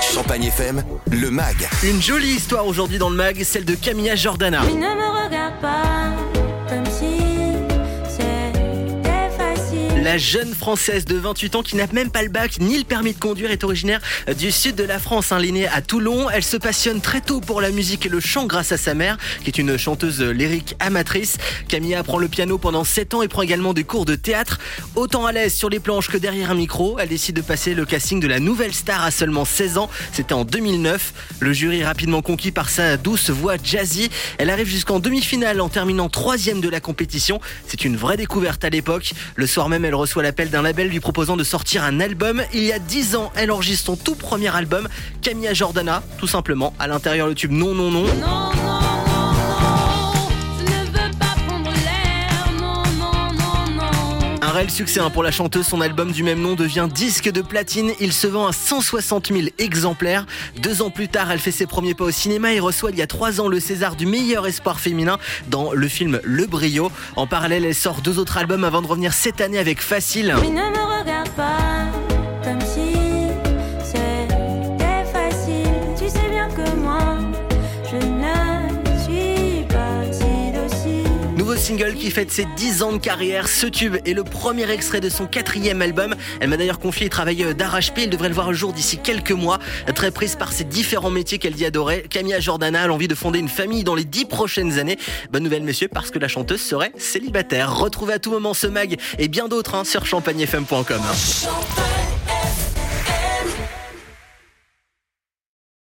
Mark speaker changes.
Speaker 1: Champagne FM, le MAG.
Speaker 2: Une jolie histoire aujourd'hui dans le mag, celle de Camilla Jordana.
Speaker 3: Mais ne me regarde pas
Speaker 2: La jeune française de 28 ans qui n'a même pas le bac ni le permis de conduire est originaire du sud de la France. Hein, L'aînée à Toulon, elle se passionne très tôt pour la musique et le chant grâce à sa mère, qui est une chanteuse lyrique amatrice. Camilla apprend le piano pendant 7 ans et prend également des cours de théâtre. Autant à l'aise sur les planches que derrière un micro, elle décide de passer le casting de la nouvelle star à seulement 16 ans. C'était en 2009. Le jury rapidement conquis par sa douce voix jazzy. Elle arrive jusqu'en demi-finale en terminant troisième de la compétition. C'est une vraie découverte à l'époque. Le reçoit l'appel d'un label lui proposant de sortir un album. Il y a 10 ans, elle enregistre son tout premier album, Camilla Jordana, tout simplement. À l'intérieur, le tube Non, non, non.
Speaker 3: Non, non, non,
Speaker 2: réel succès hein, pour la chanteuse, son album du même nom devient disque de platine. Il se vend à 160 000 exemplaires. Deux ans plus tard, elle fait ses premiers pas au cinéma et reçoit il y a trois ans le César du meilleur espoir féminin dans le film Le Brio. En parallèle, elle sort deux autres albums avant de revenir cette année avec Facile. Single qui fête ses 10 ans de carrière. Ce tube est le premier extrait de son quatrième album. Elle m'a d'ailleurs confié travailler d'arrache-pied. Il devrait le voir le jour d'ici quelques mois. Très prise par ses différents métiers qu'elle dit adorer, Camilla Jordana a l'envie de fonder une famille dans les 10 prochaines années. Bonne nouvelle, messieurs, parce que la chanteuse serait célibataire. Retrouvez à tout moment ce mag et bien d'autres hein, sur champagnefm.com.
Speaker 4: Champagne